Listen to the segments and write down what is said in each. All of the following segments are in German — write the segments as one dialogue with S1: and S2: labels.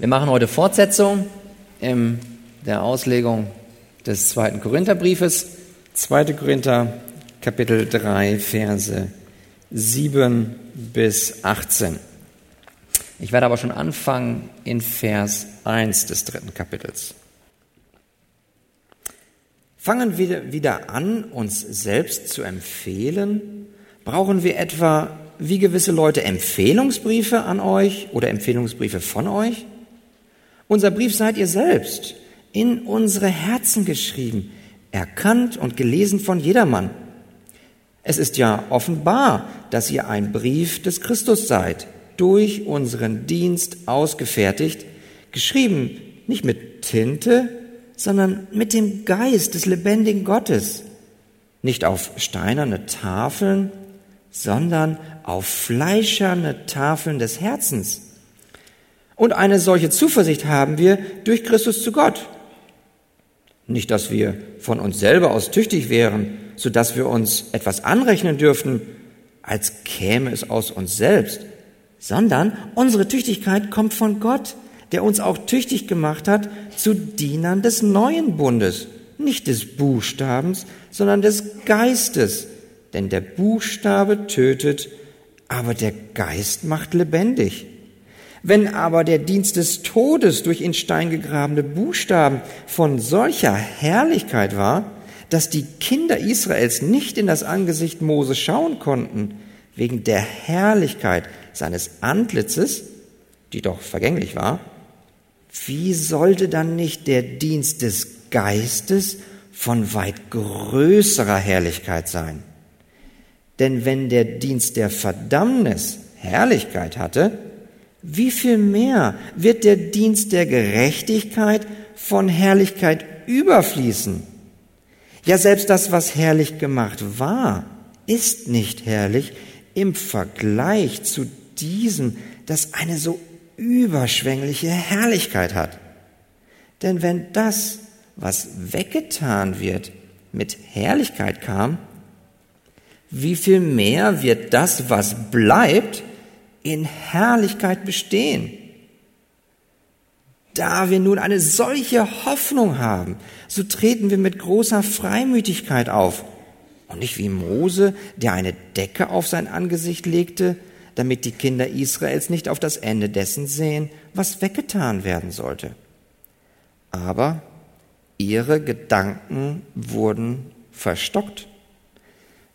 S1: Wir machen heute Fortsetzung in der Auslegung des zweiten Korintherbriefes. 2. Korinther, Kapitel 3, Verse 7 bis 18. Ich werde aber schon anfangen in Vers 1 des dritten Kapitels. Fangen wir wieder an, uns selbst zu empfehlen? Brauchen wir etwa wie gewisse Leute Empfehlungsbriefe an euch oder Empfehlungsbriefe von euch? Unser Brief seid ihr selbst, in unsere Herzen geschrieben, erkannt und gelesen von jedermann. Es ist ja offenbar, dass ihr ein Brief des Christus seid, durch unseren Dienst ausgefertigt, geschrieben nicht mit Tinte, sondern mit dem Geist des lebendigen Gottes, nicht auf steinerne Tafeln, sondern auf fleischerne Tafeln des Herzens. Und eine solche Zuversicht haben wir durch Christus zu Gott. Nicht, dass wir von uns selber aus tüchtig wären, so dass wir uns etwas anrechnen dürften, als käme es aus uns selbst, sondern unsere Tüchtigkeit kommt von Gott, der uns auch tüchtig gemacht hat zu Dienern des neuen Bundes, nicht des Buchstabens, sondern des Geistes. Denn der Buchstabe tötet, aber der Geist macht lebendig. Wenn aber der Dienst des Todes durch in Stein gegrabene Buchstaben von solcher Herrlichkeit war, dass die Kinder Israels nicht in das Angesicht Mose schauen konnten, wegen der Herrlichkeit seines Antlitzes, die doch vergänglich war, wie sollte dann nicht der Dienst des Geistes von weit größerer Herrlichkeit sein? Denn wenn der Dienst der Verdammnis Herrlichkeit hatte, wie viel mehr wird der Dienst der Gerechtigkeit von Herrlichkeit überfließen? Ja, selbst das, was herrlich gemacht war, ist nicht herrlich im Vergleich zu diesem, das eine so überschwängliche Herrlichkeit hat. Denn wenn das, was weggetan wird, mit Herrlichkeit kam, wie viel mehr wird das, was bleibt, in Herrlichkeit bestehen. Da wir nun eine solche Hoffnung haben, so treten wir mit großer Freimütigkeit auf. Und nicht wie Mose, der eine Decke auf sein Angesicht legte, damit die Kinder Israels nicht auf das Ende dessen sehen, was weggetan werden sollte. Aber ihre Gedanken wurden verstockt.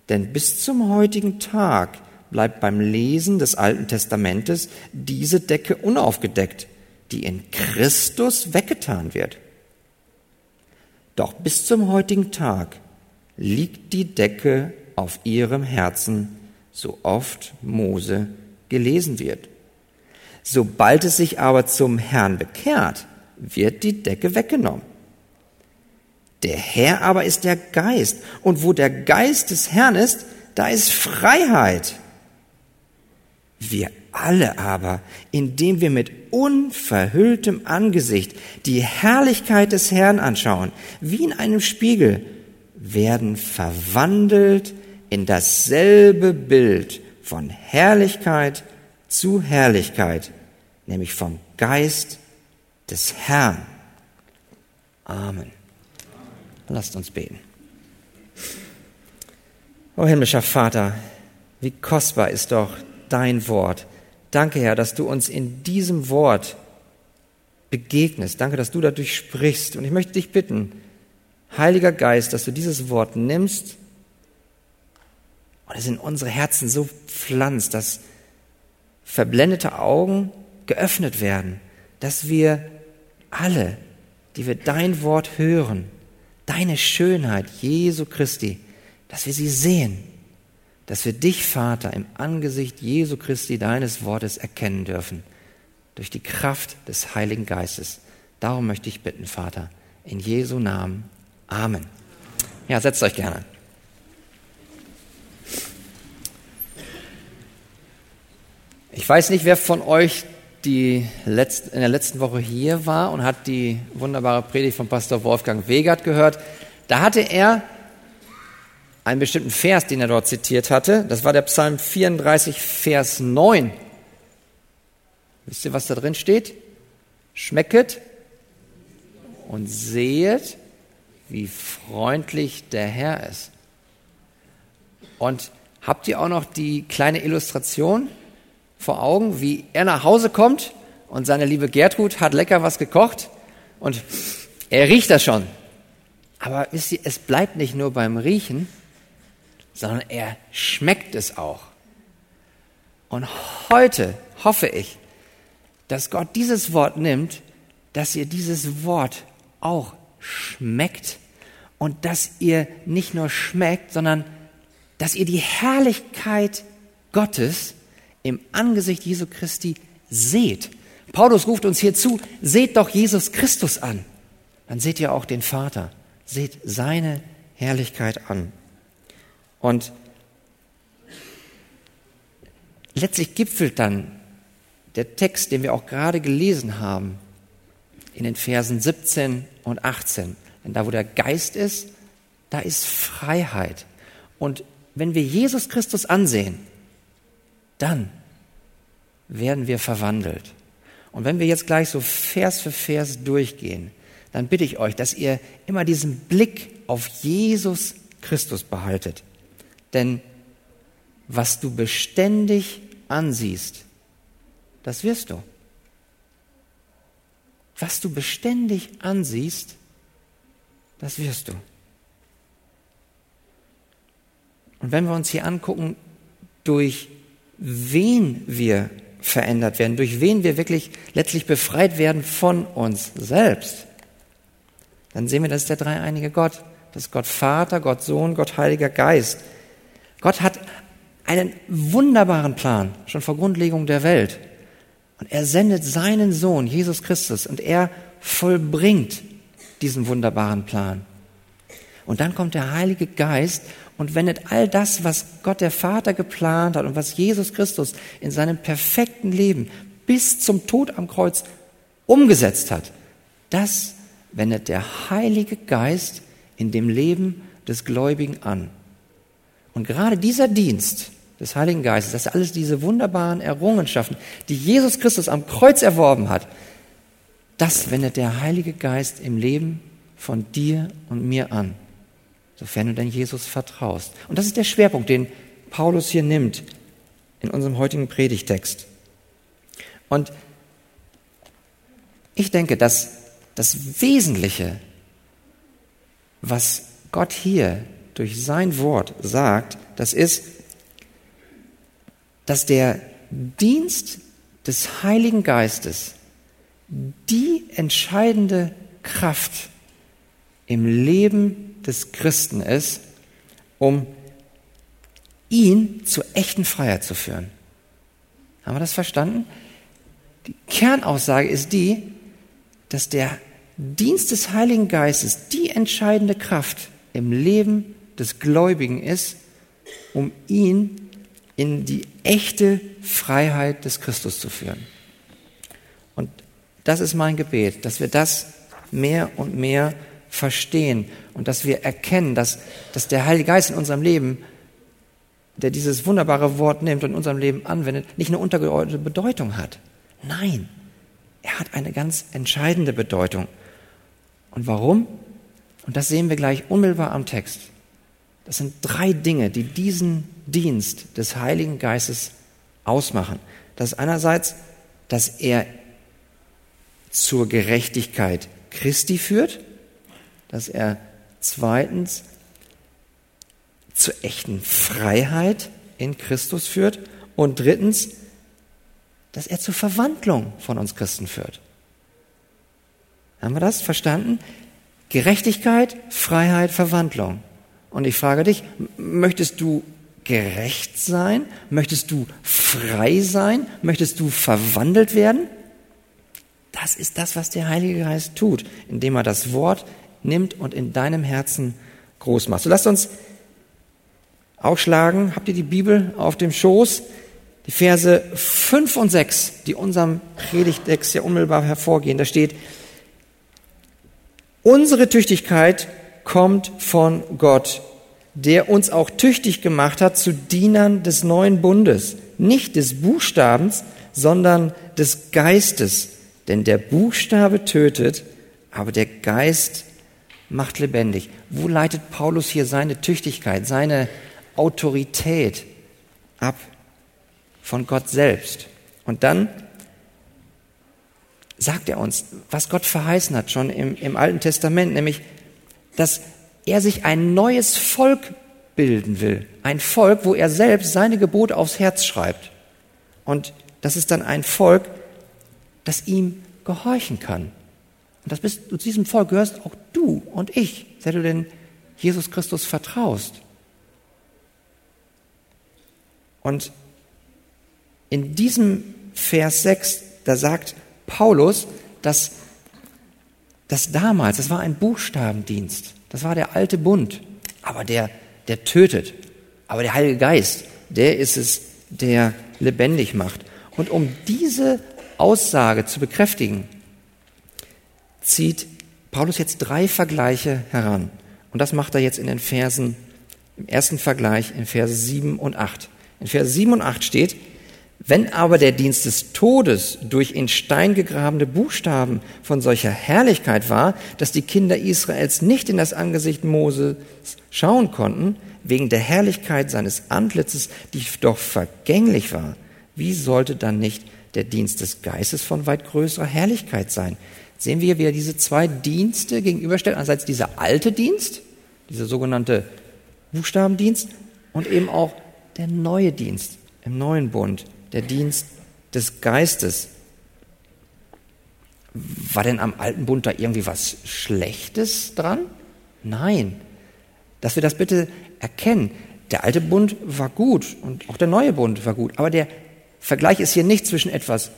S1: Denn bis zum heutigen Tag bleibt beim Lesen des Alten Testamentes diese Decke unaufgedeckt, die in Christus weggetan wird. Doch bis zum heutigen Tag liegt die Decke auf ihrem Herzen, so oft Mose gelesen wird. Sobald es sich aber zum Herrn bekehrt, wird die Decke weggenommen. Der Herr aber ist der Geist, und wo der Geist des Herrn ist, da ist Freiheit. Wir alle aber, indem wir mit unverhülltem Angesicht die Herrlichkeit des Herrn anschauen, wie in einem Spiegel, werden verwandelt in dasselbe Bild von Herrlichkeit zu Herrlichkeit, nämlich vom Geist des Herrn. Amen. Lasst uns beten. O himmlischer Vater, wie kostbar ist doch dein Wort. Danke, Herr, dass du uns in diesem Wort begegnest. Danke, dass du dadurch sprichst. Und ich möchte dich bitten, Heiliger Geist, dass du dieses Wort nimmst und es in unsere Herzen so pflanzt, dass verblendete Augen geöffnet werden, dass wir alle, die wir dein Wort hören, deine Schönheit, Jesu Christi, dass wir sie sehen dass wir dich, Vater, im Angesicht Jesu Christi, deines Wortes erkennen dürfen, durch die Kraft des Heiligen Geistes. Darum möchte ich bitten, Vater, in Jesu Namen. Amen. Ja, setzt euch gerne. Ich weiß nicht, wer von euch die letzt, in der letzten Woche hier war und hat die wunderbare Predigt von Pastor Wolfgang Wegert gehört. Da hatte er einen bestimmten Vers, den er dort zitiert hatte. Das war der Psalm 34, Vers 9. Wisst ihr, was da drin steht? Schmecket und sehet, wie freundlich der Herr ist. Und habt ihr auch noch die kleine Illustration vor Augen, wie er nach Hause kommt und seine liebe Gertrud hat lecker was gekocht und er riecht das schon. Aber wisst ihr, es bleibt nicht nur beim Riechen, sondern er schmeckt es auch. Und heute hoffe ich, dass Gott dieses Wort nimmt, dass ihr dieses Wort auch schmeckt und dass ihr nicht nur schmeckt, sondern dass ihr die Herrlichkeit Gottes im Angesicht Jesu Christi seht. Paulus ruft uns hier zu, seht doch Jesus Christus an. Dann seht ihr auch den Vater, seht seine Herrlichkeit an. Und letztlich gipfelt dann der Text, den wir auch gerade gelesen haben, in den Versen 17 und 18. Denn da, wo der Geist ist, da ist Freiheit. Und wenn wir Jesus Christus ansehen, dann werden wir verwandelt. Und wenn wir jetzt gleich so Vers für Vers durchgehen, dann bitte ich euch, dass ihr immer diesen Blick auf Jesus Christus behaltet. Denn was du beständig ansiehst, das wirst du. Was du beständig ansiehst, das wirst du. Und wenn wir uns hier angucken, durch wen wir verändert werden, durch wen wir wirklich letztlich befreit werden von uns selbst, dann sehen wir, das ist der dreieinige Gott. Das ist Gott Vater, Gott Sohn, Gott Heiliger Geist. Gott hat einen wunderbaren Plan, schon vor Grundlegung der Welt. Und er sendet seinen Sohn, Jesus Christus, und er vollbringt diesen wunderbaren Plan. Und dann kommt der Heilige Geist und wendet all das, was Gott der Vater geplant hat und was Jesus Christus in seinem perfekten Leben bis zum Tod am Kreuz umgesetzt hat, das wendet der Heilige Geist in dem Leben des Gläubigen an. Und gerade dieser Dienst des Heiligen Geistes, dass alles diese wunderbaren Errungenschaften, die Jesus Christus am Kreuz erworben hat, das wendet der Heilige Geist im Leben von dir und mir an sofern du denn Jesus vertraust. Und das ist der Schwerpunkt, den Paulus hier nimmt in unserem heutigen Predigtext. Und ich denke, dass das Wesentliche, was Gott hier durch sein Wort sagt, das ist, dass der Dienst des Heiligen Geistes die entscheidende Kraft im Leben des Christen ist, um ihn zur echten Freiheit zu führen. Haben wir das verstanden? Die Kernaussage ist die, dass der Dienst des Heiligen Geistes die entscheidende Kraft im Leben des Gläubigen ist, um ihn in die echte Freiheit des Christus zu führen. Und das ist mein Gebet, dass wir das mehr und mehr verstehen und dass wir erkennen, dass, dass der Heilige Geist in unserem Leben, der dieses wunderbare Wort nimmt und in unserem Leben anwendet, nicht eine untergeordnete Bedeutung hat. Nein, er hat eine ganz entscheidende Bedeutung. Und warum? Und das sehen wir gleich unmittelbar am Text. Das sind drei Dinge, die diesen Dienst des Heiligen Geistes ausmachen. Das ist einerseits, dass er zur Gerechtigkeit Christi führt dass er zweitens zur echten Freiheit in Christus führt und drittens, dass er zur Verwandlung von uns Christen führt. Haben wir das verstanden? Gerechtigkeit, Freiheit, Verwandlung. Und ich frage dich, möchtest du gerecht sein? Möchtest du frei sein? Möchtest du verwandelt werden? Das ist das, was der Heilige Geist tut, indem er das Wort nimmt und in deinem Herzen groß macht. So lasst uns aufschlagen. Habt ihr die Bibel auf dem Schoß? Die Verse 5 und 6, die unserem Predigtext ja unmittelbar hervorgehen. Da steht, unsere Tüchtigkeit kommt von Gott, der uns auch tüchtig gemacht hat zu Dienern des neuen Bundes, nicht des Buchstabens, sondern des Geistes. Denn der Buchstabe tötet, aber der Geist macht lebendig. Wo leitet Paulus hier seine Tüchtigkeit, seine Autorität ab? Von Gott selbst. Und dann sagt er uns, was Gott verheißen hat schon im, im Alten Testament, nämlich, dass er sich ein neues Volk bilden will. Ein Volk, wo er selbst seine Gebote aufs Herz schreibt. Und das ist dann ein Volk, das ihm gehorchen kann. Und das bist, zu diesem Volk gehörst auch du und ich, seit du denn Jesus Christus vertraust. Und in diesem Vers 6, da sagt Paulus, dass das damals, das war ein Buchstabendienst, das war der alte Bund, aber der, der tötet. Aber der Heilige Geist, der ist es, der lebendig macht. Und um diese Aussage zu bekräftigen, zieht Paulus jetzt drei Vergleiche heran. Und das macht er jetzt in den Versen, im ersten Vergleich in Verse 7 und 8. In Verse 7 und 8 steht, wenn aber der Dienst des Todes durch in Stein gegrabene Buchstaben von solcher Herrlichkeit war, dass die Kinder Israels nicht in das Angesicht Moses schauen konnten, wegen der Herrlichkeit seines Antlitzes, die doch vergänglich war, wie sollte dann nicht der Dienst des Geistes von weit größerer Herrlichkeit sein? Sehen wir, wie er diese zwei Dienste gegenüberstellt. Einerseits dieser alte Dienst, dieser sogenannte Buchstabendienst und eben auch der neue Dienst im neuen Bund, der Dienst des Geistes. War denn am alten Bund da irgendwie was Schlechtes dran? Nein. Dass wir das bitte erkennen. Der alte Bund war gut und auch der neue Bund war gut. Aber der Vergleich ist hier nicht zwischen etwas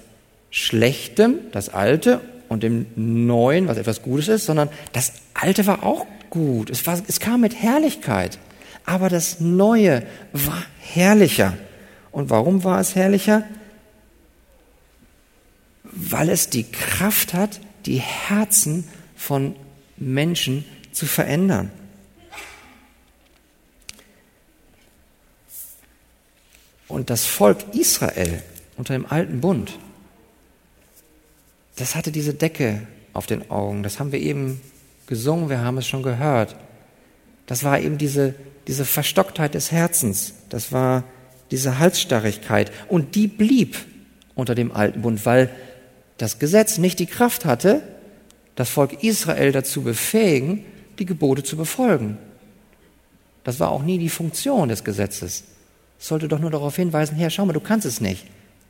S1: Schlechtem, das Alte, und dem Neuen, was etwas Gutes ist, sondern das Alte war auch gut. Es, war, es kam mit Herrlichkeit. Aber das Neue war herrlicher. Und warum war es herrlicher? Weil es die Kraft hat, die Herzen von Menschen zu verändern. Und das Volk Israel unter dem alten Bund, das hatte diese Decke auf den Augen. Das haben wir eben gesungen, wir haben es schon gehört. Das war eben diese, diese Verstocktheit des Herzens. Das war diese Halsstarrigkeit. Und die blieb unter dem alten Bund, weil das Gesetz nicht die Kraft hatte, das Volk Israel dazu befähigen, die Gebote zu befolgen. Das war auch nie die Funktion des Gesetzes. Es sollte doch nur darauf hinweisen, Herr, schau mal, du kannst es nicht.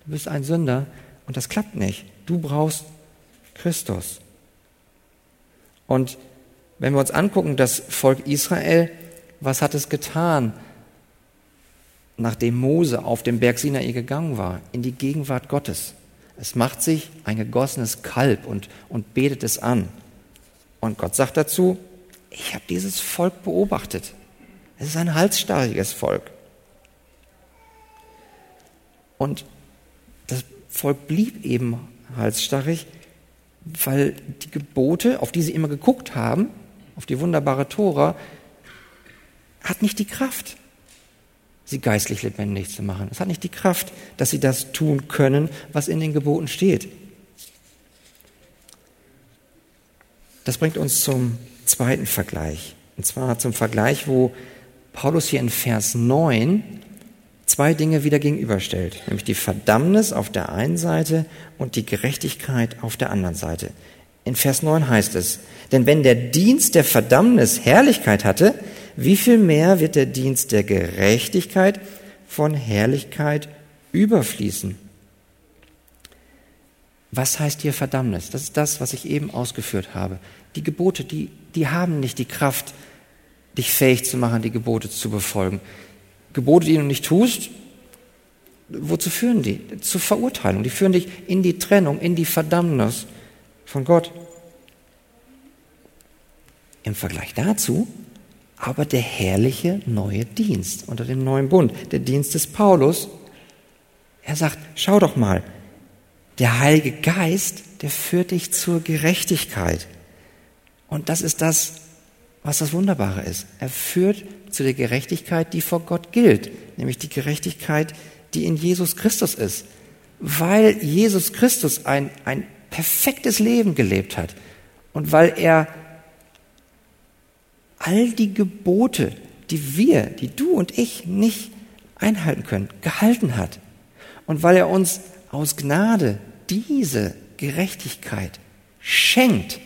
S1: Du bist ein Sünder und das klappt nicht. Du brauchst Christus. Und wenn wir uns angucken, das Volk Israel, was hat es getan, nachdem Mose auf dem Berg Sinai gegangen war, in die Gegenwart Gottes? Es macht sich ein gegossenes Kalb und, und betet es an. Und Gott sagt dazu, ich habe dieses Volk beobachtet. Es ist ein halsstarriges Volk. Und das Volk blieb eben halsstarrig, weil die Gebote, auf die sie immer geguckt haben, auf die wunderbare Tora, hat nicht die Kraft, sie geistlich lebendig zu machen. Es hat nicht die Kraft, dass sie das tun können, was in den Geboten steht. Das bringt uns zum zweiten Vergleich. Und zwar zum Vergleich, wo Paulus hier in Vers 9 zwei Dinge wieder gegenüberstellt, nämlich die Verdammnis auf der einen Seite und die Gerechtigkeit auf der anderen Seite. In Vers 9 heißt es, denn wenn der Dienst der Verdammnis Herrlichkeit hatte, wie viel mehr wird der Dienst der Gerechtigkeit von Herrlichkeit überfließen? Was heißt hier Verdammnis? Das ist das, was ich eben ausgeführt habe. Die Gebote, die, die haben nicht die Kraft, dich fähig zu machen, die Gebote zu befolgen. Gebote, die du nicht tust, wozu führen die? Zur Verurteilung. Die führen dich in die Trennung, in die Verdammnis von Gott. Im Vergleich dazu aber der herrliche neue Dienst unter dem neuen Bund, der Dienst des Paulus. Er sagt, schau doch mal, der Heilige Geist, der führt dich zur Gerechtigkeit. Und das ist das, was das Wunderbare ist. Er führt zu der Gerechtigkeit, die vor Gott gilt, nämlich die Gerechtigkeit, die in Jesus Christus ist. Weil Jesus Christus ein, ein perfektes Leben gelebt hat und weil er all die Gebote, die wir, die du und ich nicht einhalten können, gehalten hat. Und weil er uns aus Gnade diese Gerechtigkeit schenkt,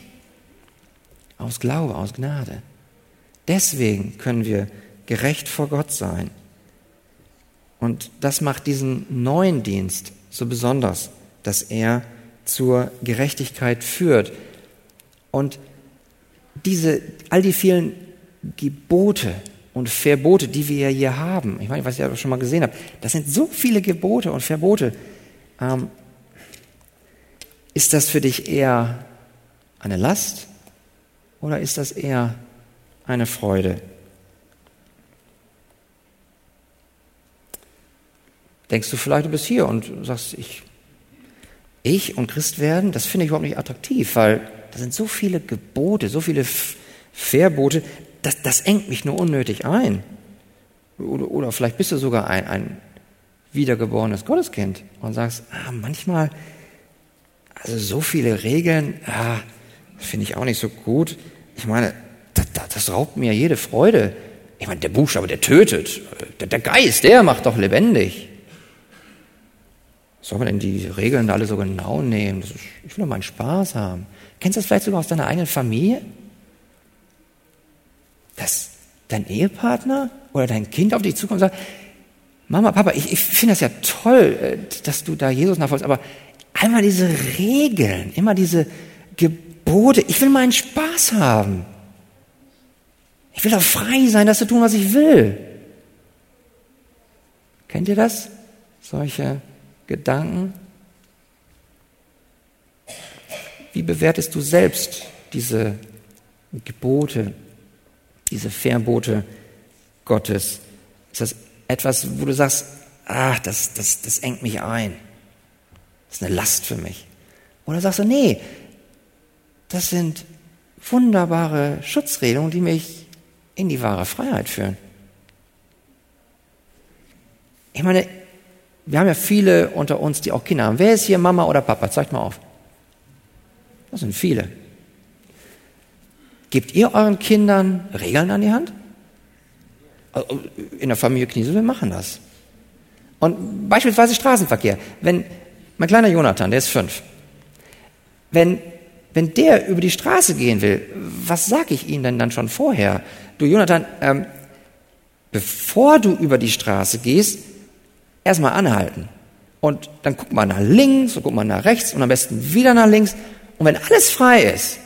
S1: aus Glaube, aus Gnade. Deswegen können wir gerecht vor Gott sein. Und das macht diesen neuen Dienst so besonders, dass er zur Gerechtigkeit führt. Und diese, all die vielen Gebote und Verbote, die wir hier haben, ich meine, was ihr schon mal gesehen habt, das sind so viele Gebote und Verbote. Ähm, ist das für dich eher eine Last oder ist das eher eine Freude? Denkst du vielleicht, du bist hier und sagst, ich, ich und Christ werden, das finde ich überhaupt nicht attraktiv, weil da sind so viele Gebote, so viele Verbote, das, das engt mich nur unnötig ein. Oder, oder vielleicht bist du sogar ein, ein wiedergeborenes Gotteskind und sagst, ah, manchmal, also so viele Regeln, ah, finde ich auch nicht so gut. Ich meine, das, das, raubt mir jede Freude. Ich meine, der Buchstabe, der tötet. Der, der Geist, der macht doch lebendig. Soll man denn die Regeln alle so genau nehmen? Ist, ich will doch meinen Spaß haben. Kennst du das vielleicht sogar aus deiner eigenen Familie? Dass dein Ehepartner oder dein Kind auf dich zukommt und sagt, Mama, Papa, ich, ich finde das ja toll, äh, dass du da Jesus nachfolgst, aber einmal diese Regeln, immer diese Gebote, ich will meinen Spaß haben. Ich will doch frei sein, das zu tun, was ich will. Kennt ihr das? Solche Gedanken? Wie bewertest du selbst diese Gebote, diese Verbote Gottes? Ist das etwas, wo du sagst, ah, das, das, das engt mich ein? Das ist eine Last für mich. Oder sagst du, nee, das sind wunderbare Schutzregelungen, die mich in die wahre Freiheit führen. Ich meine, wir haben ja viele unter uns, die auch Kinder haben. Wer ist hier Mama oder Papa? Zeigt mal auf. Das sind viele. Gebt ihr euren Kindern Regeln an die Hand? Also, in der Familie Kniesel, wir machen das. Und beispielsweise Straßenverkehr. Wenn mein kleiner Jonathan, der ist fünf. Wenn, wenn der über die Straße gehen will, was sage ich ihm denn dann schon vorher? Du, Jonathan, ähm, bevor du über die Straße gehst, erstmal anhalten. Und dann guckt man nach links und guckt man nach rechts und am besten wieder nach links. Und wenn alles frei ist,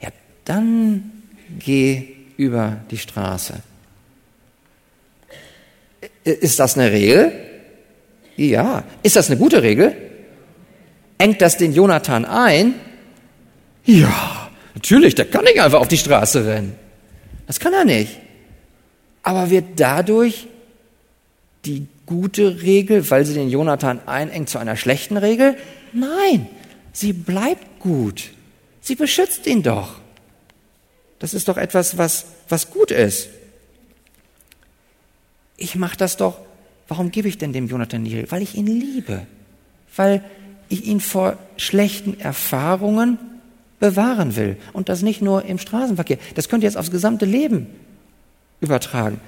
S1: ja, dann geh über die Straße. Ist das eine Regel? Ja. Ist das eine gute Regel? Engt das den Jonathan ein? Ja, natürlich, der kann nicht einfach auf die Straße rennen. Das kann er nicht. Aber wird dadurch die gute Regel, weil sie den Jonathan einengt, zu einer schlechten Regel? Nein, sie bleibt gut. Sie beschützt ihn doch. Das ist doch etwas, was, was gut ist. Ich mache das doch. Warum gebe ich denn dem Jonathan die Regel? Weil ich ihn liebe. Weil ich ihn vor schlechten Erfahrungen bewahren will. Und das nicht nur im Straßenverkehr. Das könnt ihr jetzt aufs gesamte Leben übertragen.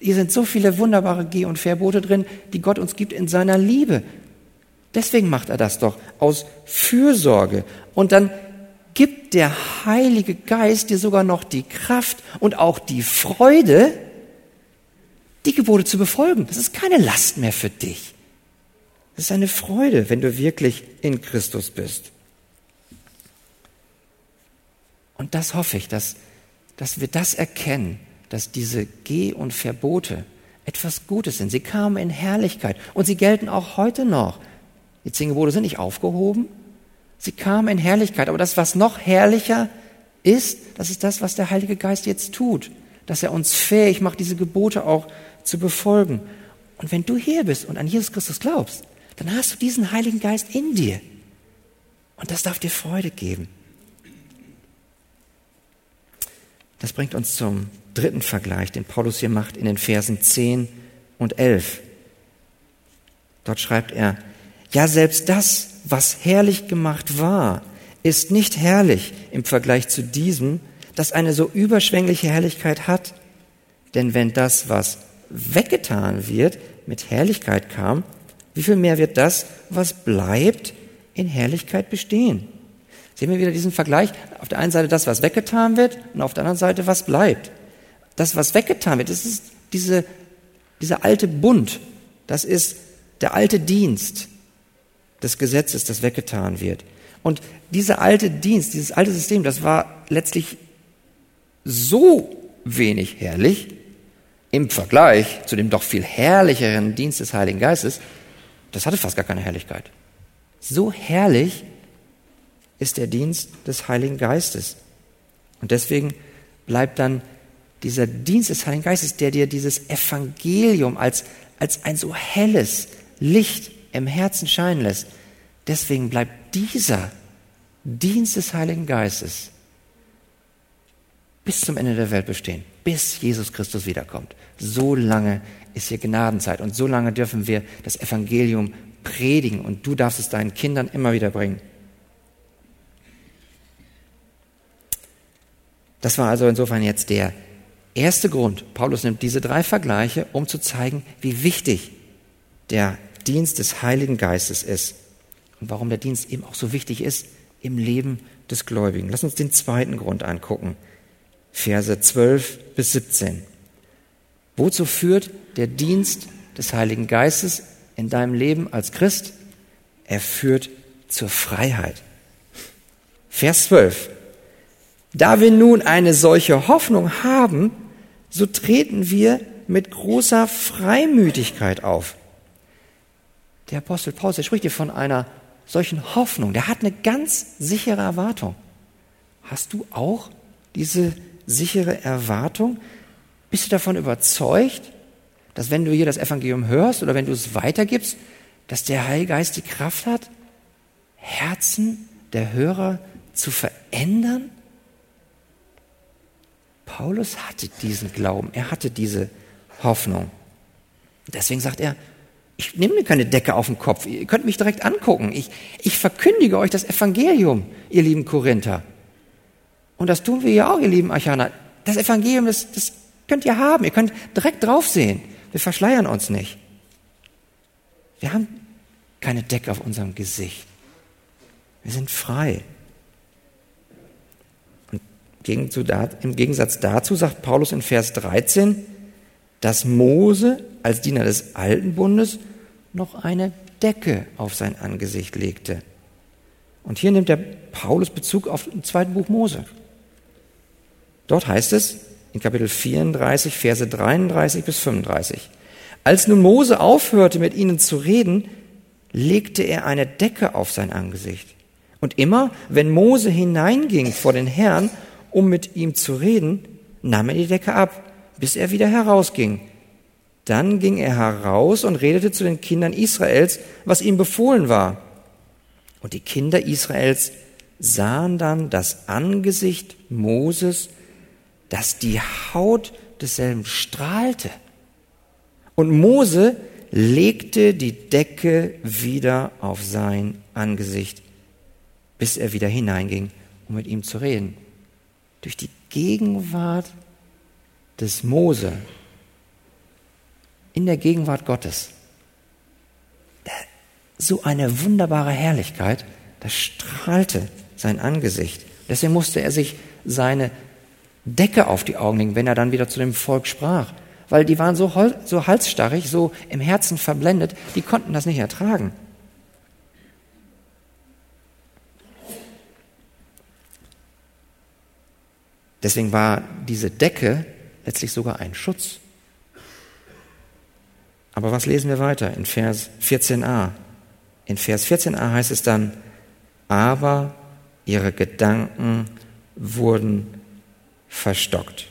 S1: Hier sind so viele wunderbare Geh- und Verbote drin, die Gott uns gibt in seiner Liebe. Deswegen macht er das doch aus Fürsorge. Und dann gibt der Heilige Geist dir sogar noch die Kraft und auch die Freude, die Gebote zu befolgen. Das ist keine Last mehr für dich. Das ist eine Freude, wenn du wirklich in Christus bist. Und das hoffe ich, dass, dass wir das erkennen, dass diese Geh- und Verbote etwas Gutes sind. Sie kamen in Herrlichkeit und sie gelten auch heute noch. Die zehn Gebote sind nicht aufgehoben. Sie kamen in Herrlichkeit. Aber das, was noch herrlicher ist, das ist das, was der Heilige Geist jetzt tut. Dass er uns fähig macht, diese Gebote auch zu befolgen. Und wenn du hier bist und an Jesus Christus glaubst, dann hast du diesen Heiligen Geist in dir. Und das darf dir Freude geben. Das bringt uns zum dritten Vergleich, den Paulus hier macht in den Versen 10 und 11. Dort schreibt er, ja selbst das, was herrlich gemacht war, ist nicht herrlich im Vergleich zu diesem, das eine so überschwängliche Herrlichkeit hat. Denn wenn das, was weggetan wird, mit Herrlichkeit kam, wie viel mehr wird das, was bleibt, in Herrlichkeit bestehen? Sehen wir wieder diesen Vergleich. Auf der einen Seite das, was weggetan wird, und auf der anderen Seite, was bleibt. Das, was weggetan wird, das ist diese, dieser alte Bund. Das ist der alte Dienst des Gesetzes, das weggetan wird. Und dieser alte Dienst, dieses alte System, das war letztlich so wenig herrlich im Vergleich zu dem doch viel herrlicheren Dienst des Heiligen Geistes, das hatte fast gar keine Herrlichkeit. So herrlich ist der Dienst des Heiligen Geistes. Und deswegen bleibt dann dieser Dienst des Heiligen Geistes, der dir dieses Evangelium als, als ein so helles Licht im Herzen scheinen lässt. Deswegen bleibt dieser Dienst des Heiligen Geistes bis zum Ende der Welt bestehen, bis Jesus Christus wiederkommt. So lange ist hier Gnadenzeit und so lange dürfen wir das Evangelium predigen und du darfst es deinen Kindern immer wieder bringen. Das war also insofern jetzt der erste Grund. Paulus nimmt diese drei Vergleiche, um zu zeigen, wie wichtig der Dienst des Heiligen Geistes ist und warum der Dienst eben auch so wichtig ist im Leben des Gläubigen. Lass uns den zweiten Grund angucken. Verse 12 bis 17. Wozu führt der Dienst des Heiligen Geistes in deinem Leben als Christ? Er führt zur Freiheit. Vers 12. Da wir nun eine solche Hoffnung haben, so treten wir mit großer Freimütigkeit auf. Der Apostel Paulus, der spricht hier von einer solchen Hoffnung. Der hat eine ganz sichere Erwartung. Hast du auch diese sichere Erwartung? Bist du davon überzeugt, dass wenn du hier das Evangelium hörst oder wenn du es weitergibst, dass der Heilige Geist die Kraft hat, Herzen der Hörer zu verändern? Paulus hatte diesen Glauben, er hatte diese Hoffnung. Deswegen sagt er, ich nehme mir keine Decke auf den Kopf, ihr könnt mich direkt angucken. Ich, ich verkündige euch das Evangelium, ihr lieben Korinther. Und das tun wir ja auch, ihr lieben Achaner. Das Evangelium, das, das könnt ihr haben, ihr könnt direkt draufsehen. Wir verschleiern uns nicht. Wir haben keine Decke auf unserem Gesicht. Wir sind frei. Im Gegensatz dazu sagt Paulus in Vers 13, dass Mose als Diener des alten Bundes noch eine Decke auf sein Angesicht legte. Und hier nimmt der Paulus Bezug auf den zweiten Buch Mose. Dort heißt es in Kapitel 34, Verse 33 bis 35. Als nun Mose aufhörte, mit ihnen zu reden, legte er eine Decke auf sein Angesicht. Und immer, wenn Mose hineinging vor den Herrn, um mit ihm zu reden, nahm er die Decke ab, bis er wieder herausging. Dann ging er heraus und redete zu den Kindern Israels, was ihm befohlen war. Und die Kinder Israels sahen dann das Angesicht Moses, dass die Haut desselben strahlte. Und Mose legte die Decke wieder auf sein Angesicht, bis er wieder hineinging, um mit ihm zu reden durch die Gegenwart des Mose in der Gegenwart Gottes. So eine wunderbare Herrlichkeit, das strahlte sein Angesicht. Deswegen musste er sich seine Decke auf die Augen legen, wenn er dann wieder zu dem Volk sprach. Weil die waren so, so halsstarrig, so im Herzen verblendet, die konnten das nicht ertragen. Deswegen war diese Decke letztlich sogar ein Schutz. Aber was lesen wir weiter in Vers 14a? In Vers 14a heißt es dann, aber ihre Gedanken wurden verstockt.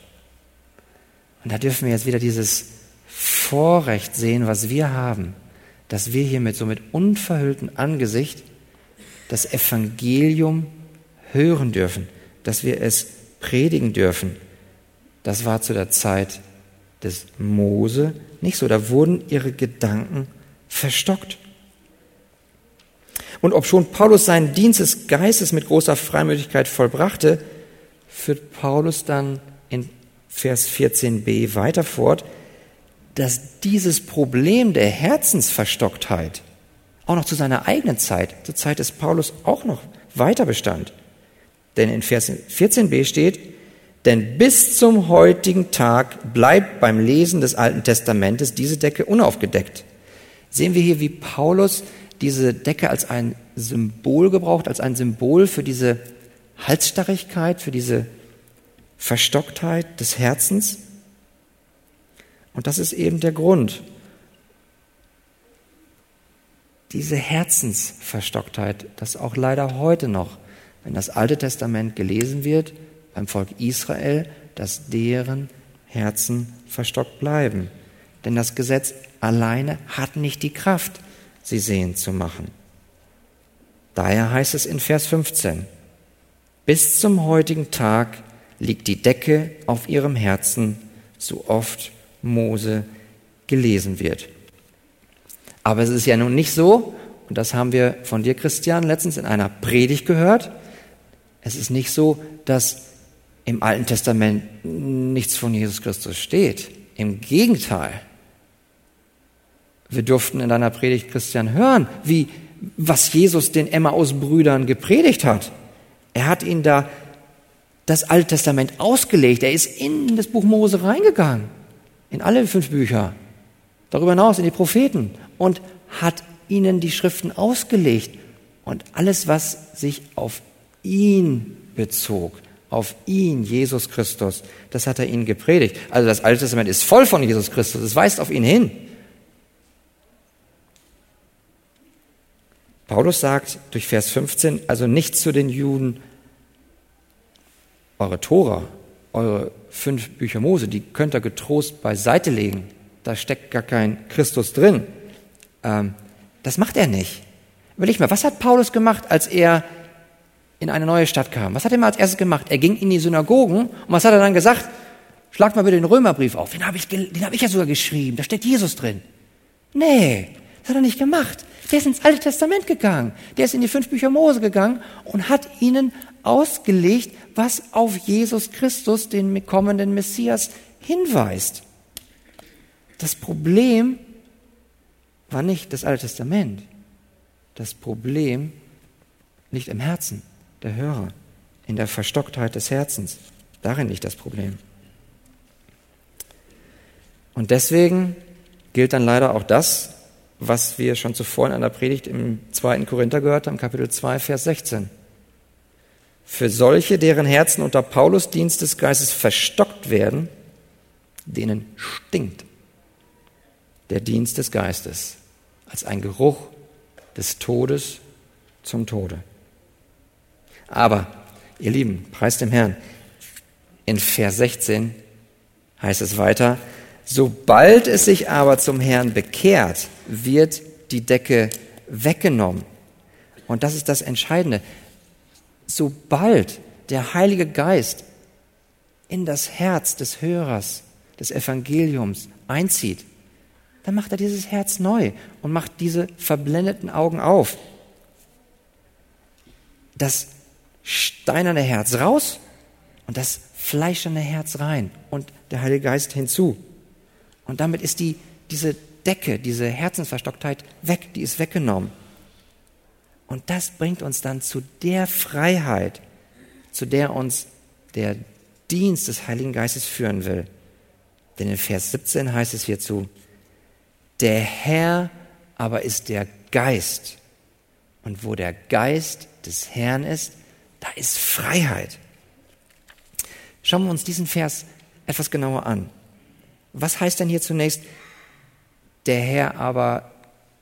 S1: Und da dürfen wir jetzt wieder dieses Vorrecht sehen, was wir haben, dass wir hier mit so mit unverhülltem Angesicht das Evangelium hören dürfen, dass wir es predigen dürfen. Das war zu der Zeit des Mose nicht so. Da wurden ihre Gedanken verstockt. Und obschon Paulus seinen Dienst des Geistes mit großer Freimütigkeit vollbrachte, führt Paulus dann in Vers 14b weiter fort, dass dieses Problem der Herzensverstocktheit auch noch zu seiner eigenen Zeit, zur Zeit des Paulus, auch noch weiter bestand. Denn in Vers 14b steht, denn bis zum heutigen Tag bleibt beim Lesen des Alten Testamentes diese Decke unaufgedeckt. Sehen wir hier, wie Paulus diese Decke als ein Symbol gebraucht, als ein Symbol für diese Halsstarrigkeit, für diese Verstocktheit des Herzens. Und das ist eben der Grund. Diese Herzensverstocktheit, das auch leider heute noch, wenn das Alte Testament gelesen wird, beim Volk Israel, dass deren Herzen verstockt bleiben. Denn das Gesetz alleine hat nicht die Kraft, sie sehend zu machen. Daher heißt es in Vers 15, bis zum heutigen Tag liegt die Decke auf ihrem Herzen, so oft Mose gelesen wird. Aber es ist ja nun nicht so, und das haben wir von dir, Christian, letztens in einer Predigt gehört, es ist nicht so, dass im Alten Testament nichts von Jesus Christus steht. Im Gegenteil. Wir durften in deiner Predigt, Christian, hören, wie, was Jesus den Emmaus-Brüdern gepredigt hat. Er hat ihnen da das Alte Testament ausgelegt. Er ist in das Buch Mose reingegangen. In alle fünf Bücher. Darüber hinaus in die Propheten. Und hat ihnen die Schriften ausgelegt. Und alles, was sich auf ihn bezog, auf ihn, Jesus Christus, das hat er ihnen gepredigt. Also das Alte Testament ist voll von Jesus Christus. Es weist auf ihn hin. Paulus sagt durch Vers 15, also nicht zu den Juden, eure Tora, eure fünf Bücher Mose, die könnt ihr getrost beiseite legen. Da steckt gar kein Christus drin. Ähm, das macht er nicht. Überleg mal, was hat Paulus gemacht, als er in eine neue Stadt kam? Was hat er mal als erstes gemacht? Er ging in die Synagogen und was hat er dann gesagt? Schlag mal bitte den Römerbrief auf. Den habe ich, den hab ich ja sogar geschrieben. Da steht Jesus drin. Nee, das hat er nicht gemacht. Der ist ins Alte Testament gegangen. Der ist in die fünf Bücher Mose gegangen und hat ihnen ausgelegt, was auf Jesus Christus, den kommenden Messias, hinweist. Das Problem war nicht das Alte Testament. Das Problem liegt im Herzen der Hörer, in der Verstocktheit des Herzens. Darin liegt das Problem. Und deswegen gilt dann leider auch das, was wir schon zuvor in einer Predigt im zweiten Korinther gehört haben, Kapitel 2, Vers 16. Für solche, deren Herzen unter Paulus Dienst des Geistes verstockt werden, denen stinkt der Dienst des Geistes als ein Geruch des Todes zum Tode. Aber, ihr Lieben, preist dem Herrn, in Vers 16 heißt es weiter, Sobald es sich aber zum Herrn bekehrt, wird die Decke weggenommen. Und das ist das Entscheidende. Sobald der Heilige Geist in das Herz des Hörers des Evangeliums einzieht, dann macht er dieses Herz neu und macht diese verblendeten Augen auf. Das steinerne Herz raus und das fleischerne Herz rein und der Heilige Geist hinzu. Und damit ist die, diese Decke, diese Herzensverstocktheit weg, die ist weggenommen. Und das bringt uns dann zu der Freiheit, zu der uns der Dienst des Heiligen Geistes führen will. Denn in Vers 17 heißt es hierzu, der Herr aber ist der Geist. Und wo der Geist des Herrn ist, da ist Freiheit. Schauen wir uns diesen Vers etwas genauer an. Was heißt denn hier zunächst, der Herr aber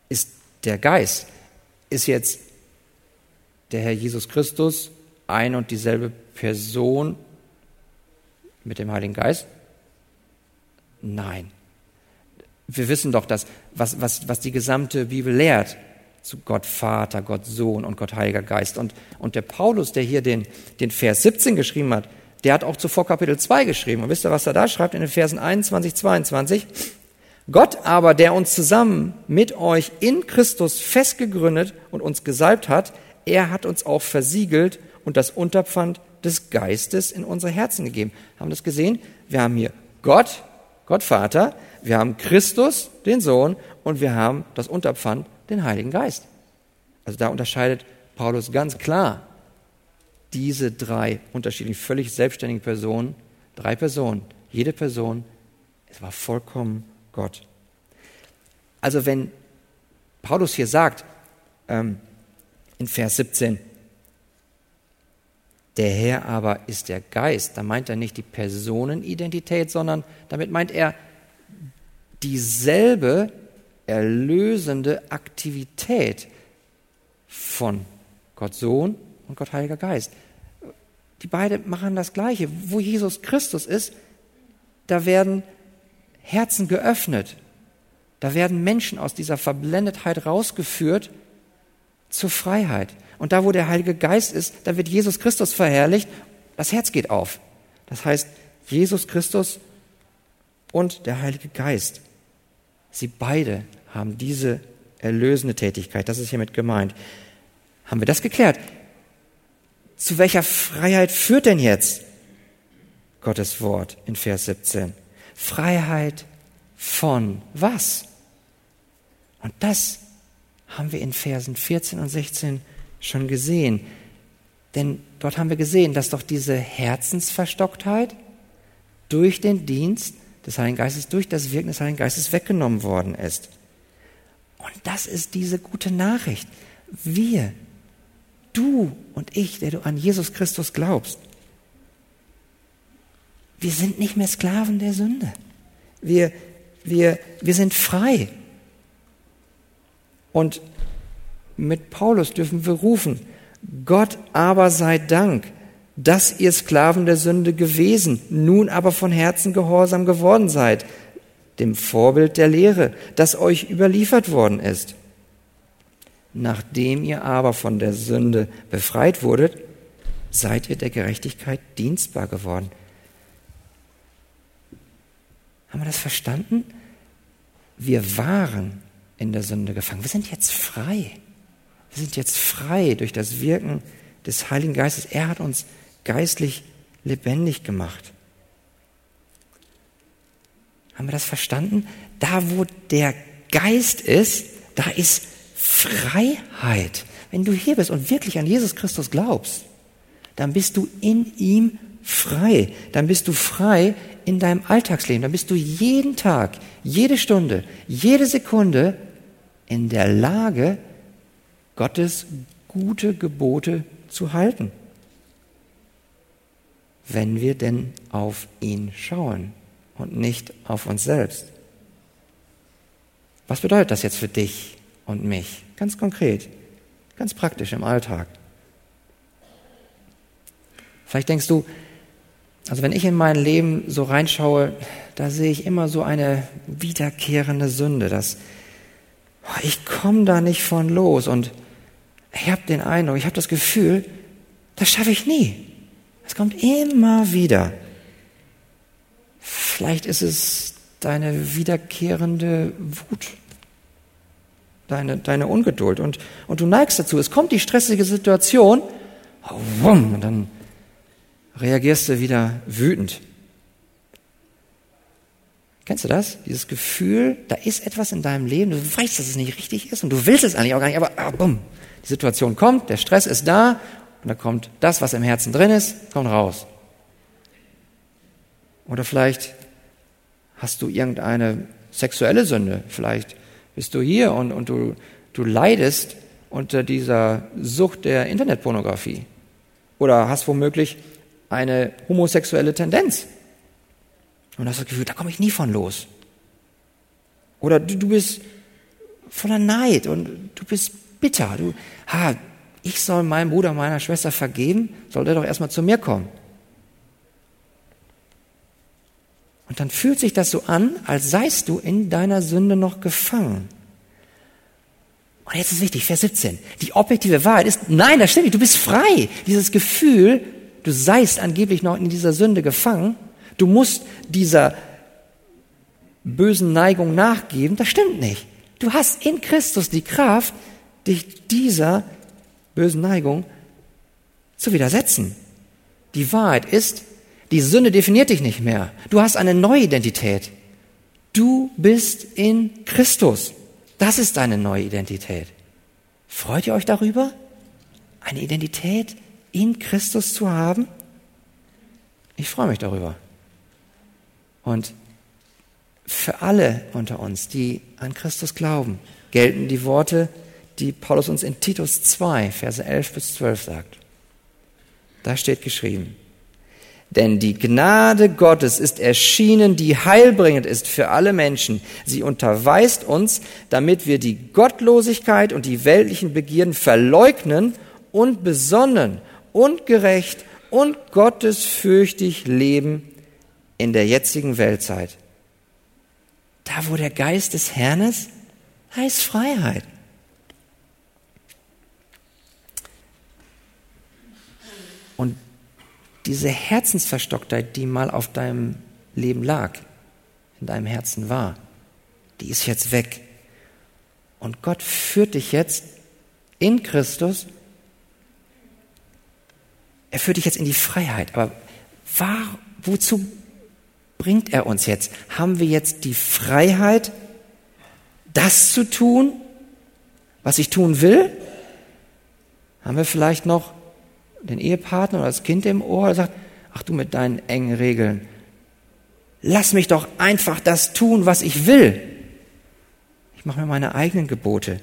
S1: ist der Geist? Ist jetzt der Herr Jesus Christus ein und dieselbe Person mit dem Heiligen Geist? Nein. Wir wissen doch, dass, was, was, was die gesamte Bibel lehrt, zu Gott Vater, Gott Sohn und Gott Heiliger Geist. Und, und der Paulus, der hier den, den Vers 17 geschrieben hat, der hat auch zuvor Kapitel 2 geschrieben. Und wisst ihr, was er da schreibt in den Versen 21, 22? Gott aber, der uns zusammen mit euch in Christus festgegründet und uns gesalbt hat, er hat uns auch versiegelt und das Unterpfand des Geistes in unsere Herzen gegeben. Haben das gesehen? Wir haben hier Gott, Gott Vater, wir haben Christus, den Sohn, und wir haben das Unterpfand, den Heiligen Geist. Also da unterscheidet Paulus ganz klar diese drei unterschiedlichen, völlig selbstständigen Personen, drei Personen, jede Person, es war vollkommen Gott. Also wenn Paulus hier sagt, ähm, in Vers 17, der Herr aber ist der Geist, da meint er nicht die Personenidentität, sondern damit meint er dieselbe erlösende Aktivität von Gott Sohn und Gott Heiliger Geist. Die beiden machen das Gleiche. Wo Jesus Christus ist, da werden Herzen geöffnet. Da werden Menschen aus dieser Verblendetheit rausgeführt zur Freiheit. Und da, wo der Heilige Geist ist, da wird Jesus Christus verherrlicht. Das Herz geht auf. Das heißt, Jesus Christus und der Heilige Geist. Sie beide haben diese erlösende Tätigkeit. Das ist hiermit gemeint. Haben wir das geklärt? Zu welcher Freiheit führt denn jetzt Gottes Wort in Vers 17? Freiheit von was? Und das haben wir in Versen 14 und 16 schon gesehen. Denn dort haben wir gesehen, dass doch diese Herzensverstocktheit durch den Dienst des Heiligen Geistes, durch das Wirken des Heiligen Geistes weggenommen worden ist. Und das ist diese gute Nachricht. Wir, du und ich, der du an Jesus Christus glaubst, wir sind nicht mehr Sklaven der Sünde. Wir, wir, wir sind frei. Und mit Paulus dürfen wir rufen, Gott aber sei Dank, dass ihr Sklaven der Sünde gewesen, nun aber von Herzen gehorsam geworden seid, dem Vorbild der Lehre, das euch überliefert worden ist. Nachdem ihr aber von der Sünde befreit wurdet, seid ihr der Gerechtigkeit dienstbar geworden. Haben wir das verstanden? Wir waren in der Sünde gefangen. Wir sind jetzt frei. Wir sind jetzt frei durch das Wirken des Heiligen Geistes. Er hat uns geistlich lebendig gemacht. Haben wir das verstanden? Da, wo der Geist ist, da ist Freiheit. Wenn du hier bist und wirklich an Jesus Christus glaubst, dann bist du in ihm frei. Dann bist du frei in deinem Alltagsleben. Dann bist du jeden Tag, jede Stunde, jede Sekunde in der Lage, Gottes gute Gebote zu halten. Wenn wir denn auf ihn schauen und nicht auf uns selbst. Was bedeutet das jetzt für dich und mich? Ganz konkret, ganz praktisch im Alltag. Vielleicht denkst du, also wenn ich in mein Leben so reinschaue, da sehe ich immer so eine wiederkehrende Sünde, dass oh, ich komme da nicht von los und ich habe den Eindruck, ich habe das Gefühl, das schaffe ich nie. Es kommt immer wieder. Vielleicht ist es deine wiederkehrende Wut, deine, deine Ungeduld und, und du neigst dazu. Es kommt die stressige Situation, oh, und dann reagierst du wieder wütend. Kennst du das? Dieses Gefühl, da ist etwas in deinem Leben, du weißt, dass es nicht richtig ist und du willst es eigentlich auch gar nicht, aber ah, bumm, die Situation kommt, der Stress ist da und da kommt das, was im Herzen drin ist, kommt raus. Oder vielleicht hast du irgendeine sexuelle Sünde, vielleicht bist du hier und, und du, du leidest unter dieser Sucht der Internetpornografie. Oder hast womöglich eine homosexuelle Tendenz. Und hast das Gefühl, da komme ich nie von los. Oder du, du bist voller Neid und du bist bitter. Du, ha, ich soll meinem Bruder, meiner Schwester vergeben, soll der doch erstmal zu mir kommen. Und dann fühlt sich das so an, als seist du in deiner Sünde noch gefangen. Und jetzt ist wichtig, Vers 17. Die objektive Wahrheit ist, nein, das stimmt nicht, du bist frei. Dieses Gefühl, du seist angeblich noch in dieser Sünde gefangen. Du musst dieser bösen Neigung nachgeben, das stimmt nicht. Du hast in Christus die Kraft, dich dieser bösen Neigung zu widersetzen. Die Wahrheit ist, die Sünde definiert dich nicht mehr. Du hast eine neue Identität. Du bist in Christus. Das ist deine neue Identität. Freut ihr euch darüber, eine Identität in Christus zu haben? Ich freue mich darüber. Und für alle unter uns, die an Christus glauben, gelten die Worte, die Paulus uns in Titus 2, Verse 11 bis 12 sagt. Da steht geschrieben, denn die Gnade Gottes ist erschienen, die heilbringend ist für alle Menschen. Sie unterweist uns, damit wir die Gottlosigkeit und die weltlichen Begierden verleugnen und besonnen und gerecht und gottesfürchtig leben in der jetzigen Weltzeit. Da, wo der Geist des Herrn ist, heißt Freiheit. Diese Herzensverstocktheit, die mal auf deinem Leben lag, in deinem Herzen war, die ist jetzt weg. Und Gott führt dich jetzt in Christus, er führt dich jetzt in die Freiheit. Aber war, wozu bringt er uns jetzt? Haben wir jetzt die Freiheit, das zu tun, was ich tun will? Haben wir vielleicht noch den Ehepartner oder das Kind im Ohr, der sagt, ach du mit deinen engen Regeln, lass mich doch einfach das tun, was ich will. Ich mache mir meine eigenen Gebote.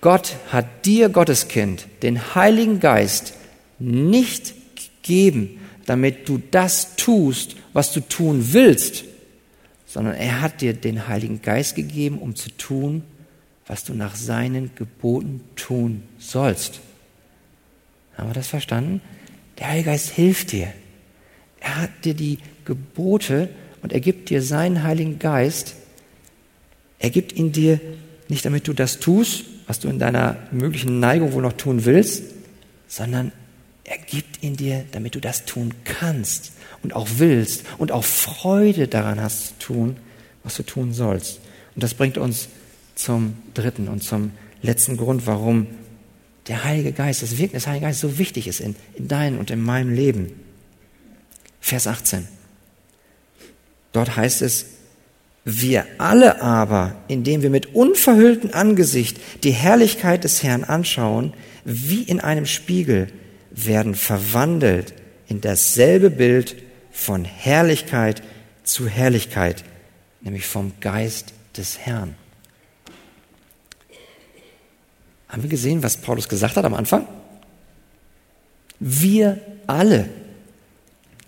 S1: Gott hat dir, Gotteskind, den Heiligen Geist nicht gegeben, damit du das tust, was du tun willst, sondern er hat dir den Heiligen Geist gegeben, um zu tun, was du nach seinen Geboten tun sollst. Haben wir das verstanden? Der Heilige Geist hilft dir. Er hat dir die Gebote und er gibt dir seinen Heiligen Geist. Er gibt ihn dir nicht, damit du das tust, was du in deiner möglichen Neigung wohl noch tun willst, sondern er gibt ihn dir, damit du das tun kannst und auch willst und auch Freude daran hast zu tun, was du tun sollst. Und das bringt uns zum dritten und zum letzten Grund, warum der Heilige Geist, das Wirken des Heiligen Geistes so wichtig ist in, in deinem und in meinem Leben. Vers 18. Dort heißt es, wir alle aber, indem wir mit unverhülltem Angesicht die Herrlichkeit des Herrn anschauen, wie in einem Spiegel, werden verwandelt in dasselbe Bild von Herrlichkeit zu Herrlichkeit, nämlich vom Geist des Herrn. Haben wir gesehen, was Paulus gesagt hat am Anfang? Wir alle,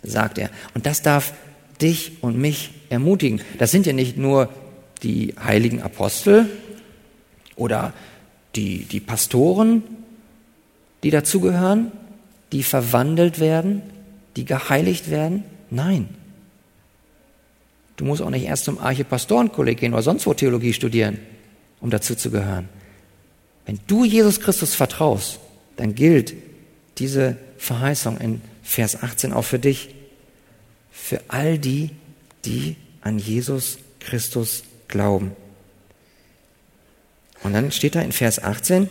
S1: sagt er. Und das darf dich und mich ermutigen. Das sind ja nicht nur die heiligen Apostel oder die, die Pastoren, die dazugehören, die verwandelt werden, die geheiligt werden. Nein. Du musst auch nicht erst zum Archepastorenkolleg gehen oder sonst wo Theologie studieren, um dazu zu gehören. Wenn du Jesus Christus vertraust, dann gilt diese Verheißung in Vers 18 auch für dich, für all die, die an Jesus Christus glauben. Und dann steht da in Vers 18,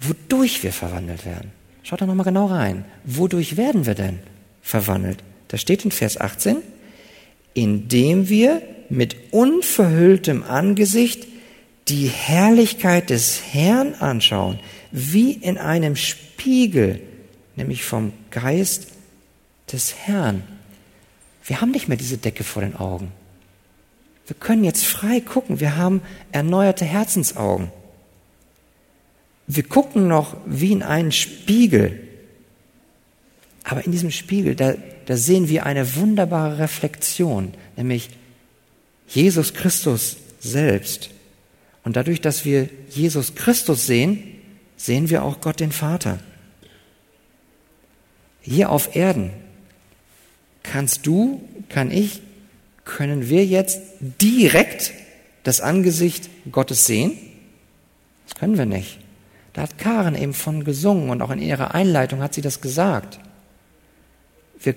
S1: wodurch wir verwandelt werden. Schaut da nochmal genau rein. Wodurch werden wir denn verwandelt? Da steht in Vers 18, indem wir mit unverhülltem Angesicht die Herrlichkeit des Herrn anschauen, wie in einem Spiegel, nämlich vom Geist des Herrn. Wir haben nicht mehr diese Decke vor den Augen. Wir können jetzt frei gucken. Wir haben erneuerte Herzensaugen. Wir gucken noch wie in einen Spiegel. Aber in diesem Spiegel, da, da sehen wir eine wunderbare Reflexion, nämlich Jesus Christus selbst. Und dadurch, dass wir Jesus Christus sehen, sehen wir auch Gott den Vater. Hier auf Erden kannst du, kann ich, können wir jetzt direkt das Angesicht Gottes sehen? Das können wir nicht. Da hat Karen eben von gesungen und auch in ihrer Einleitung hat sie das gesagt. Wir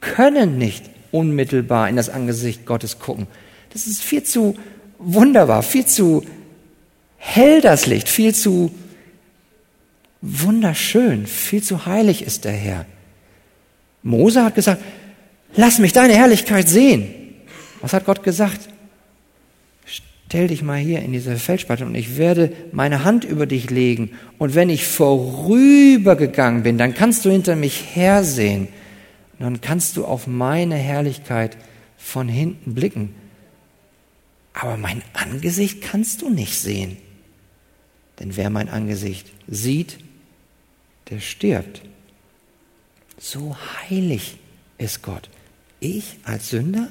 S1: können nicht unmittelbar in das Angesicht Gottes gucken. Das ist viel zu wunderbar, viel zu hell das Licht, viel zu wunderschön, viel zu heilig ist der Herr. Mose hat gesagt, lass mich deine Herrlichkeit sehen. Was hat Gott gesagt? Stell dich mal hier in diese Felsspalte und ich werde meine Hand über dich legen. Und wenn ich vorübergegangen bin, dann kannst du hinter mich hersehen. Und dann kannst du auf meine Herrlichkeit von hinten blicken. Aber mein Angesicht kannst du nicht sehen. Denn wer mein Angesicht sieht, der stirbt. So heilig ist Gott. Ich als Sünder?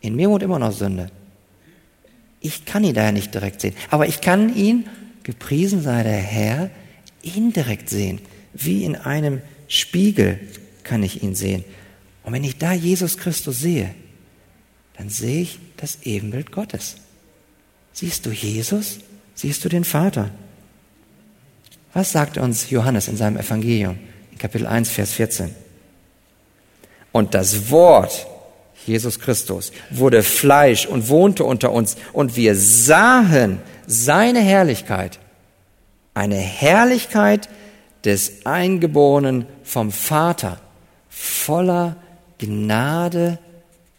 S1: In mir wohnt immer noch Sünde. Ich kann ihn daher nicht direkt sehen. Aber ich kann ihn, gepriesen sei der Herr, indirekt sehen. Wie in einem Spiegel kann ich ihn sehen. Und wenn ich da Jesus Christus sehe, dann sehe ich das Ebenbild Gottes. Siehst du Jesus? Siehst du den Vater? Was sagt uns Johannes in seinem Evangelium in Kapitel 1, Vers 14? Und das Wort, Jesus Christus, wurde Fleisch und wohnte unter uns und wir sahen seine Herrlichkeit, eine Herrlichkeit des Eingeborenen vom Vater, voller Gnade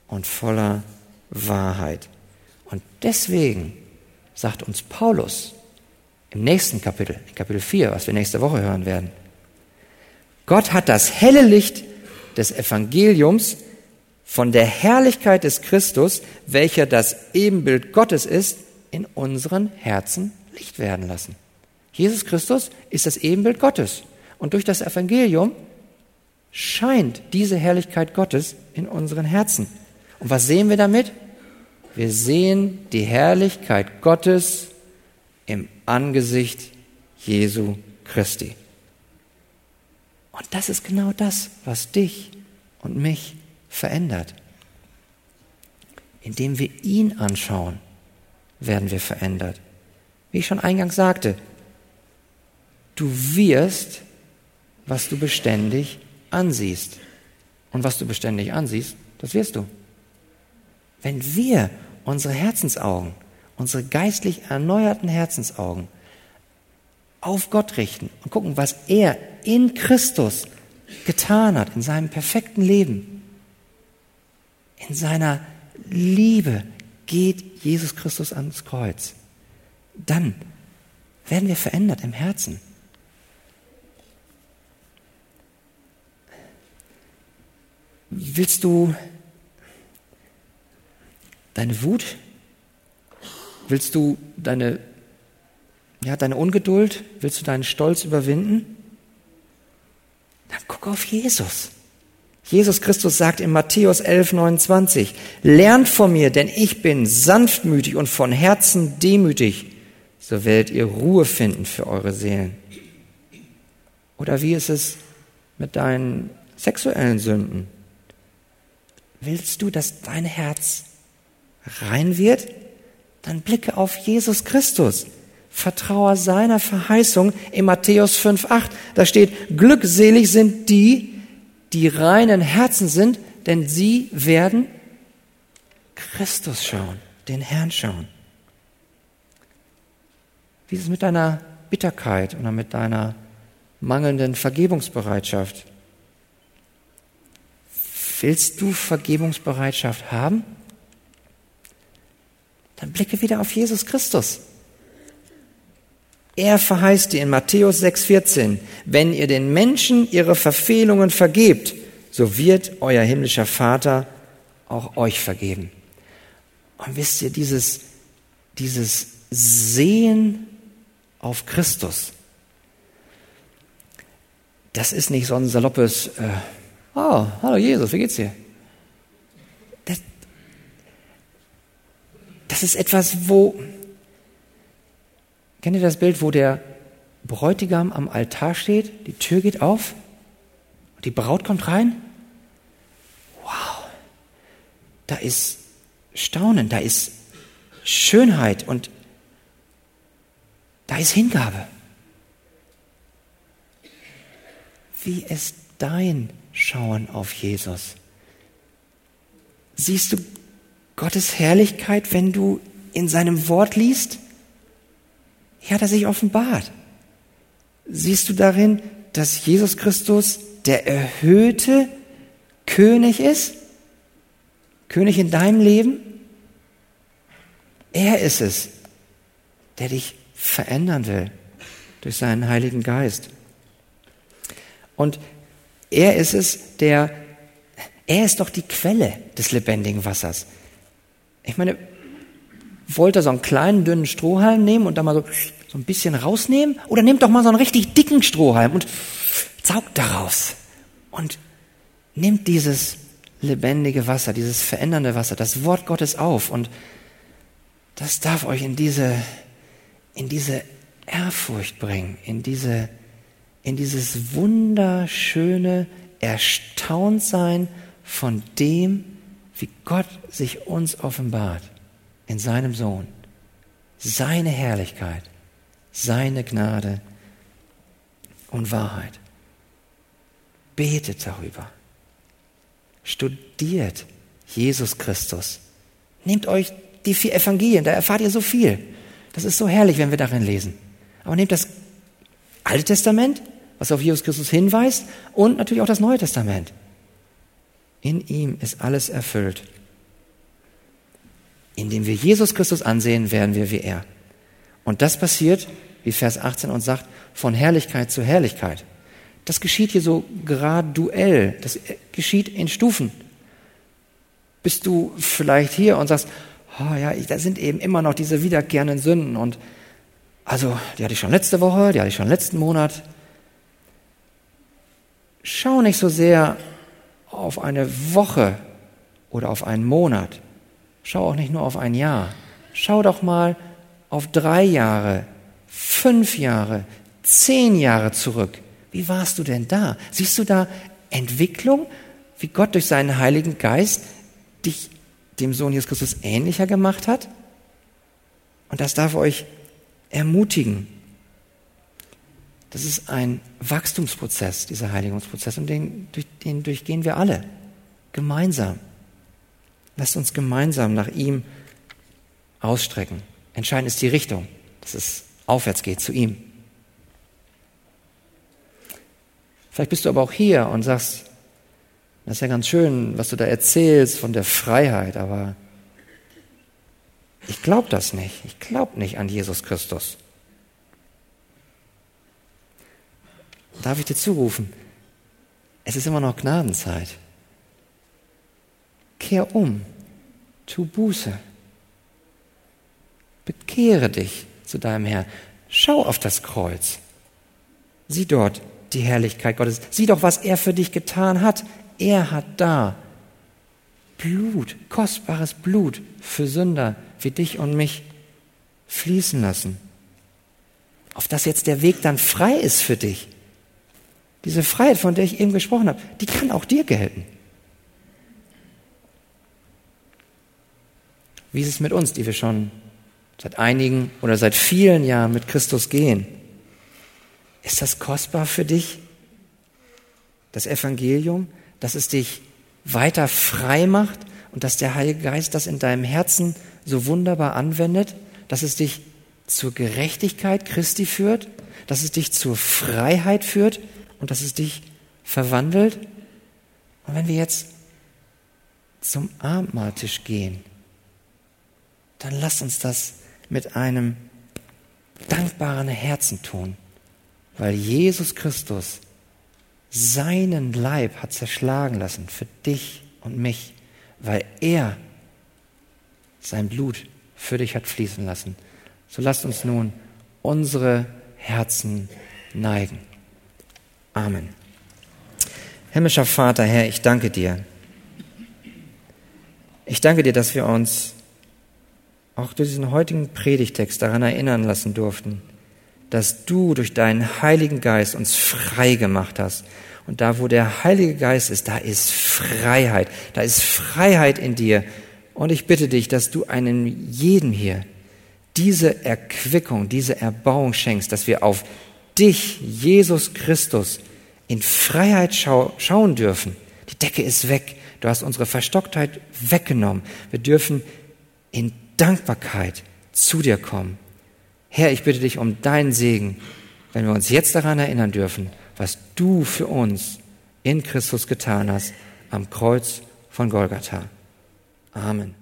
S1: und voller Wahrheit. Und deswegen sagt uns Paulus, im nächsten Kapitel, Kapitel 4, was wir nächste Woche hören werden. Gott hat das helle Licht des Evangeliums von der Herrlichkeit des Christus, welcher das Ebenbild Gottes ist, in unseren Herzen Licht werden lassen. Jesus Christus ist das Ebenbild Gottes. Und durch das Evangelium scheint diese Herrlichkeit Gottes in unseren Herzen. Und was sehen wir damit? Wir sehen die Herrlichkeit Gottes im Angesicht Jesu Christi. Und das ist genau das, was dich und mich verändert. Indem wir ihn anschauen, werden wir verändert. Wie ich schon eingangs sagte, du wirst, was du beständig ansiehst. Und was du beständig ansiehst, das wirst du. Wenn wir unsere Herzensaugen unsere geistlich erneuerten Herzensaugen auf Gott richten und gucken, was er in Christus getan hat, in seinem perfekten Leben, in seiner Liebe geht Jesus Christus ans Kreuz. Dann werden wir verändert im Herzen. Willst du deine Wut Willst du deine, ja, deine Ungeduld, willst du deinen Stolz überwinden? Dann guck auf Jesus. Jesus Christus sagt in Matthäus 11, 29, lernt von mir, denn ich bin sanftmütig und von Herzen demütig, so werdet ihr Ruhe finden für eure Seelen. Oder wie ist es mit deinen sexuellen Sünden? Willst du, dass dein Herz rein wird? Dann blicke auf Jesus Christus. Vertraue seiner Verheißung in Matthäus 5,8. Da steht, glückselig sind die, die reinen Herzen sind, denn sie werden Christus schauen, den Herrn schauen. Wie ist es mit deiner Bitterkeit oder mit deiner mangelnden Vergebungsbereitschaft? Willst du Vergebungsbereitschaft haben? Dann blicke wieder auf Jesus Christus. Er verheißt dir in Matthäus 6,14, wenn ihr den Menschen ihre Verfehlungen vergebt, so wird euer himmlischer Vater auch euch vergeben. Und wisst ihr, dieses, dieses Sehen auf Christus, das ist nicht so ein saloppes, äh, oh, hallo Jesus, wie geht's dir? Das ist etwas, wo, kennt ihr das Bild, wo der Bräutigam am Altar steht, die Tür geht auf, und die Braut kommt rein? Wow, da ist Staunen, da ist Schönheit und da ist Hingabe. Wie ist dein Schauen auf Jesus? Siehst du Gottes Herrlichkeit, wenn du in seinem Wort liest? Hier hat er sich offenbart. Siehst du darin, dass Jesus Christus der erhöhte König ist? König in deinem Leben? Er ist es, der dich verändern will durch seinen Heiligen Geist. Und er ist es, der, er ist doch die Quelle des lebendigen Wassers. Ich meine, wollt ihr so einen kleinen, dünnen Strohhalm nehmen und da mal so, so ein bisschen rausnehmen? Oder nehmt doch mal so einen richtig dicken Strohhalm und saugt daraus. Und nehmt dieses lebendige Wasser, dieses verändernde Wasser, das Wort Gottes auf und das darf euch in diese, in diese Ehrfurcht bringen, in diese, in dieses wunderschöne Erstauntsein von dem, wie Gott sich uns offenbart in seinem Sohn. Seine Herrlichkeit, seine Gnade und Wahrheit. Betet darüber. Studiert Jesus Christus. Nehmt euch die vier Evangelien, da erfahrt ihr so viel. Das ist so herrlich, wenn wir darin lesen. Aber nehmt das Alte Testament, was auf Jesus Christus hinweist, und natürlich auch das Neue Testament. In ihm ist alles erfüllt. Indem wir Jesus Christus ansehen, werden wir wie er. Und das passiert, wie Vers 18 uns sagt, von Herrlichkeit zu Herrlichkeit. Das geschieht hier so graduell. Das geschieht in Stufen. Bist du vielleicht hier und sagst, oh ja, da sind eben immer noch diese wiederkehrenden Sünden und also, die hatte ich schon letzte Woche, die hatte ich schon letzten Monat. Schau nicht so sehr auf eine Woche oder auf einen Monat. Schau auch nicht nur auf ein Jahr. Schau doch mal auf drei Jahre, fünf Jahre, zehn Jahre zurück. Wie warst du denn da? Siehst du da Entwicklung, wie Gott durch seinen Heiligen Geist dich dem Sohn Jesus Christus ähnlicher gemacht hat? Und das darf euch ermutigen. Das ist ein Wachstumsprozess, dieser Heiligungsprozess, und den, durch, den durchgehen wir alle gemeinsam. Lasst uns gemeinsam nach ihm ausstrecken. Entscheidend ist die Richtung, dass es aufwärts geht zu ihm. Vielleicht bist du aber auch hier und sagst, das ist ja ganz schön, was du da erzählst von der Freiheit, aber ich glaube das nicht. Ich glaube nicht an Jesus Christus. Darf ich dir zurufen? Es ist immer noch Gnadenzeit. Kehr um, tu Buße, bekehre dich zu deinem Herrn. Schau auf das Kreuz. Sieh dort die Herrlichkeit Gottes. Sieh doch, was er für dich getan hat. Er hat da Blut, kostbares Blut für Sünder wie dich und mich fließen lassen. Auf dass jetzt der Weg dann frei ist für dich. Diese Freiheit, von der ich eben gesprochen habe, die kann auch dir gelten. Wie ist es mit uns, die wir schon seit einigen oder seit vielen Jahren mit Christus gehen? Ist das kostbar für dich? Das Evangelium, dass es dich weiter frei macht und dass der Heilige Geist das in deinem Herzen so wunderbar anwendet, dass es dich zur Gerechtigkeit Christi führt, dass es dich zur Freiheit führt und dass es dich verwandelt. Und wenn wir jetzt zum Abendmahltisch gehen, dann lass uns das mit einem dankbaren Herzen tun, weil Jesus Christus seinen Leib hat zerschlagen lassen für dich und mich, weil er sein Blut für dich hat fließen lassen. So lasst uns nun unsere Herzen neigen. Amen. Himmlischer Vater, Herr, ich danke dir. Ich danke dir, dass wir uns auch durch diesen heutigen Predigtext daran erinnern lassen durften, dass du durch deinen Heiligen Geist uns frei gemacht hast. Und da, wo der Heilige Geist ist, da ist Freiheit. Da ist Freiheit in dir. Und ich bitte dich, dass du einem jeden hier diese Erquickung, diese Erbauung schenkst, dass wir auf dich, Jesus Christus, in Freiheit schau schauen dürfen. Die Decke ist weg. Du hast unsere Verstocktheit weggenommen. Wir dürfen in Dankbarkeit zu dir kommen. Herr, ich bitte dich um deinen Segen, wenn wir uns jetzt daran erinnern dürfen, was du für uns in Christus getan hast am Kreuz von Golgatha. Amen.